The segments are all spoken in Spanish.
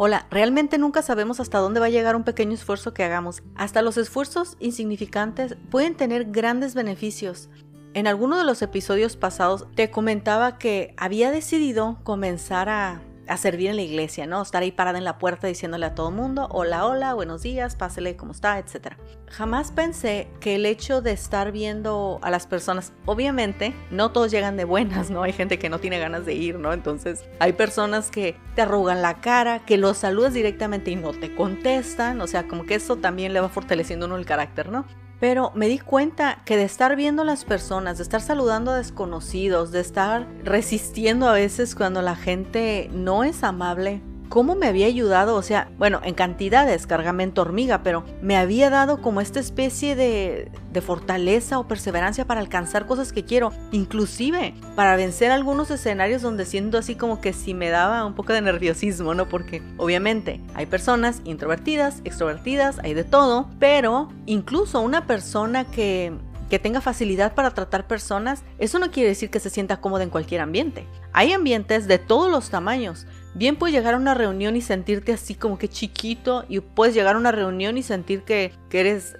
Hola, realmente nunca sabemos hasta dónde va a llegar un pequeño esfuerzo que hagamos. Hasta los esfuerzos insignificantes pueden tener grandes beneficios. En alguno de los episodios pasados te comentaba que había decidido comenzar a a servir en la iglesia, ¿no? Estar ahí parada en la puerta diciéndole a todo mundo, hola, hola, buenos días, pásele, ¿cómo está? Etc. Jamás pensé que el hecho de estar viendo a las personas, obviamente, no todos llegan de buenas, ¿no? Hay gente que no tiene ganas de ir, ¿no? Entonces, hay personas que te arrugan la cara, que los saludas directamente y no te contestan, o sea, como que eso también le va fortaleciendo uno el carácter, ¿no? Pero me di cuenta que de estar viendo a las personas, de estar saludando a desconocidos, de estar resistiendo a veces cuando la gente no es amable, cómo me había ayudado, o sea, bueno, en cantidades, cargamento hormiga, pero me había dado como esta especie de, de fortaleza o perseverancia para alcanzar cosas que quiero, inclusive para vencer algunos escenarios donde siento así como que si me daba un poco de nerviosismo, ¿no? Porque obviamente hay personas introvertidas, extrovertidas, hay de todo, pero incluso una persona que que tenga facilidad para tratar personas, eso no quiere decir que se sienta cómoda en cualquier ambiente. Hay ambientes de todos los tamaños. Bien puedes llegar a una reunión y sentirte así como que chiquito y puedes llegar a una reunión y sentir que, eres,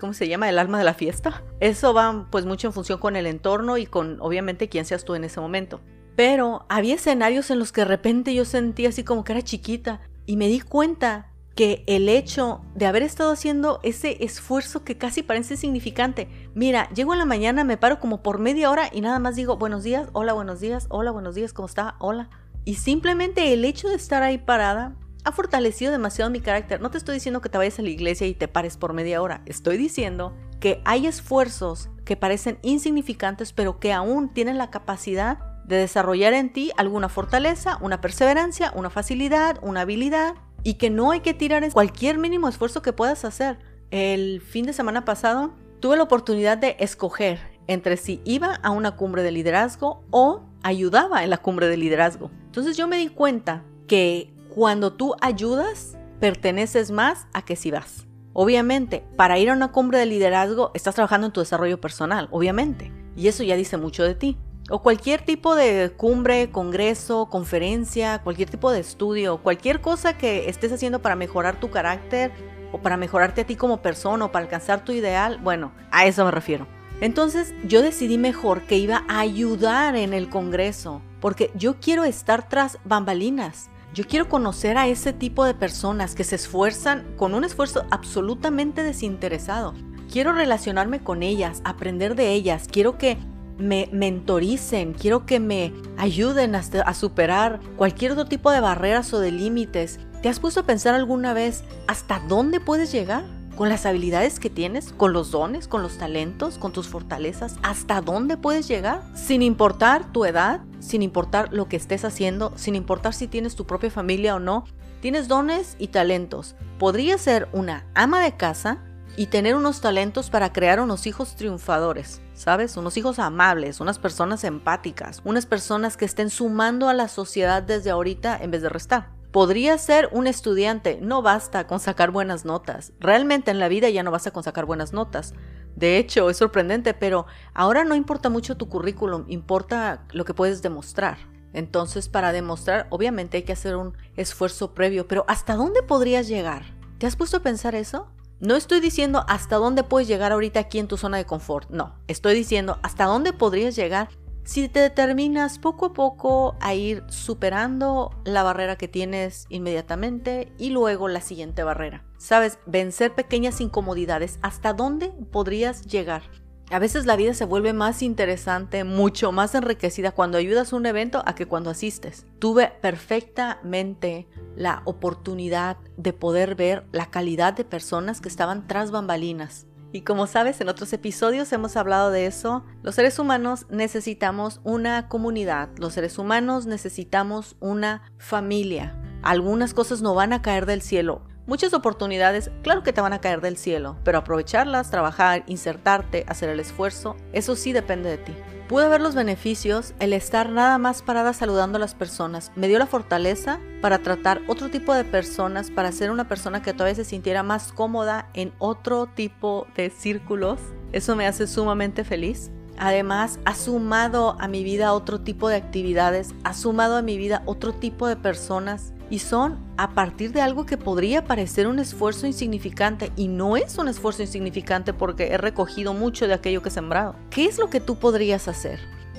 ¿cómo se llama? El alma de la fiesta. Eso va pues mucho en función con el entorno y con obviamente quién seas tú en ese momento. Pero había escenarios en los que de repente yo sentía así como que era chiquita y me di cuenta que el hecho de haber estado haciendo ese esfuerzo que casi parece significante. Mira, llego en la mañana, me paro como por media hora y nada más digo buenos días, hola, buenos días, hola, buenos días, ¿cómo está? Hola. Y simplemente el hecho de estar ahí parada ha fortalecido demasiado mi carácter. No te estoy diciendo que te vayas a la iglesia y te pares por media hora. Estoy diciendo que hay esfuerzos que parecen insignificantes, pero que aún tienen la capacidad de desarrollar en ti alguna fortaleza, una perseverancia, una facilidad, una habilidad y que no hay que tirar cualquier mínimo esfuerzo que puedas hacer. El fin de semana pasado tuve la oportunidad de escoger entre si iba a una cumbre de liderazgo o ayudaba en la cumbre de liderazgo. Entonces yo me di cuenta que cuando tú ayudas, perteneces más a que si vas. Obviamente, para ir a una cumbre de liderazgo estás trabajando en tu desarrollo personal, obviamente. Y eso ya dice mucho de ti o cualquier tipo de cumbre, congreso, conferencia, cualquier tipo de estudio, cualquier cosa que estés haciendo para mejorar tu carácter o para mejorarte a ti como persona o para alcanzar tu ideal, bueno, a eso me refiero. Entonces yo decidí mejor que iba a ayudar en el congreso, porque yo quiero estar tras bambalinas. Yo quiero conocer a ese tipo de personas que se esfuerzan con un esfuerzo absolutamente desinteresado. Quiero relacionarme con ellas, aprender de ellas, quiero que me mentoricen, quiero que me ayuden a, superar cualquier otro tipo de barreras o de límites. ¿Te has puesto a pensar alguna vez hasta dónde puedes llegar? Con las habilidades que tienes, con los dones, con los talentos, con tus fortalezas, ¿hasta dónde puedes llegar? Sin importar tu edad, sin importar lo que estés haciendo, sin importar si tienes tu propia familia o no, tienes dones y talentos. Podrías ser una ama de casa y tener unos talentos para crear unos hijos triunfadores. ¿sabes? Unos hijos amables, unas personas empáticas, unas personas que estén sumando a la sociedad desde ahorita en vez de restar. Podría ser un estudiante, no basta con sacar buenas notas. Realmente en la vida ya no basta con sacar buenas notas. De hecho, es sorprendente, pero ahora no importa mucho tu currículum, importa lo que puedes demostrar. Entonces, para demostrar, obviamente hay que hacer un esfuerzo previo, pero ¿hasta dónde podrías llegar? ¿Te has puesto a pensar eso? No estoy diciendo hasta dónde puedes llegar ahorita aquí en tu zona de confort, no, estoy diciendo hasta dónde podrías llegar si te determinas poco a poco a ir superando la barrera que tienes inmediatamente y luego la siguiente barrera. Sabes, vencer pequeñas incomodidades, ¿hasta dónde podrías llegar? A veces la vida se vuelve más interesante, mucho más enriquecida cuando ayudas a un evento a que cuando asistes. Tuve perfectamente la oportunidad de poder ver la calidad de personas que estaban tras bambalinas. Y como sabes, en otros episodios hemos hablado de eso. Los seres humanos necesitamos una comunidad, los seres humanos necesitamos una familia. Algunas cosas no van a caer del cielo. Muchas oportunidades, claro que te van a caer del cielo, pero aprovecharlas, trabajar, insertarte, hacer el esfuerzo, eso sí depende de ti. Pude ver los beneficios, el estar nada más parada saludando a las personas. Me dio la fortaleza para tratar otro tipo de personas, para ser una persona que todavía se sintiera más cómoda en otro tipo de círculos. Eso me hace sumamente feliz. Además, ha sumado a mi vida otro tipo de actividades, ha sumado a mi vida otro tipo de personas y son a partir de algo que podría parecer un esfuerzo insignificante y no es un esfuerzo insignificante porque he recogido mucho de aquello que he sembrado. ¿Qué es lo que tú podrías hacer?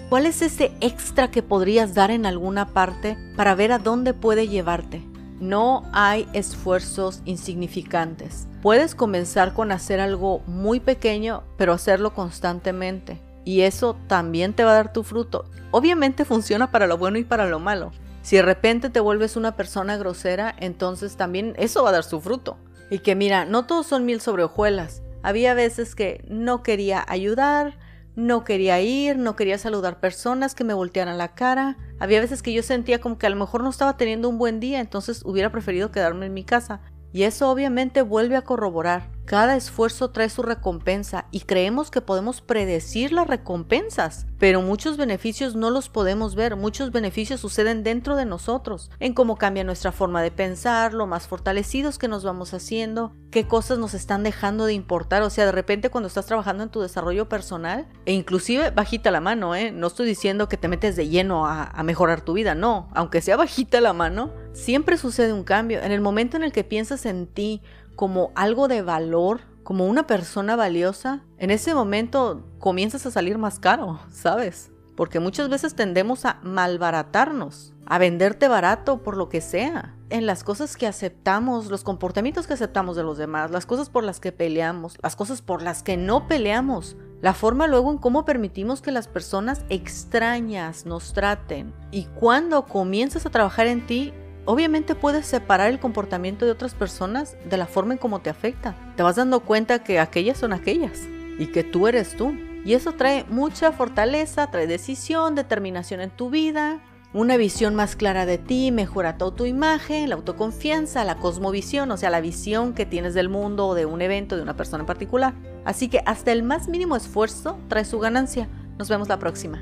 ¿Cuál es ese extra que podrías dar en alguna parte para ver a dónde puede llevarte? No hay esfuerzos insignificantes. Puedes comenzar con hacer algo muy pequeño, pero hacerlo constantemente. Y eso también te va a dar tu fruto. Obviamente funciona para lo bueno y para lo malo. Si de repente te vuelves una persona grosera, entonces también eso va a dar su fruto. Y que mira, no todos son mil sobre hojuelas. Había veces que no quería ayudar, no quería ir, no quería saludar personas que me voltearan la cara. Había veces que yo sentía como que a lo mejor no estaba teniendo un buen día, entonces hubiera preferido quedarme en mi casa. Y eso obviamente vuelve a corroborar. Cada esfuerzo trae su recompensa y creemos que podemos predecir las recompensas, pero muchos beneficios no los podemos ver, muchos beneficios suceden dentro de nosotros, en cómo cambia nuestra forma de pensar, lo más fortalecidos que nos vamos haciendo, qué cosas nos están dejando de importar, o sea, de repente cuando estás trabajando en tu desarrollo personal, e inclusive bajita la mano, ¿eh? no estoy diciendo que te metes de lleno a, a mejorar tu vida, no, aunque sea bajita la mano, siempre sucede un cambio, en el momento en el que piensas en ti, como algo de valor, como una persona valiosa, en ese momento comienzas a salir más caro, ¿sabes? Porque muchas veces tendemos a malbaratarnos, a venderte barato por lo que sea. En las cosas que aceptamos, los comportamientos que aceptamos de los demás, las cosas por las que peleamos, las cosas por las que no peleamos, la forma luego en cómo permitimos que las personas extrañas nos traten. Y cuando comienzas a trabajar en ti, Obviamente puedes separar el comportamiento de otras personas de la forma en cómo te afecta. Te vas dando cuenta que aquellas son aquellas y que tú eres tú. Y eso trae mucha fortaleza, trae decisión, determinación en tu vida, una visión más clara de ti, mejora tu autoimagen, la autoconfianza, la cosmovisión, o sea, la visión que tienes del mundo o de un evento, de una persona en particular. Así que hasta el más mínimo esfuerzo trae su ganancia. Nos vemos la próxima.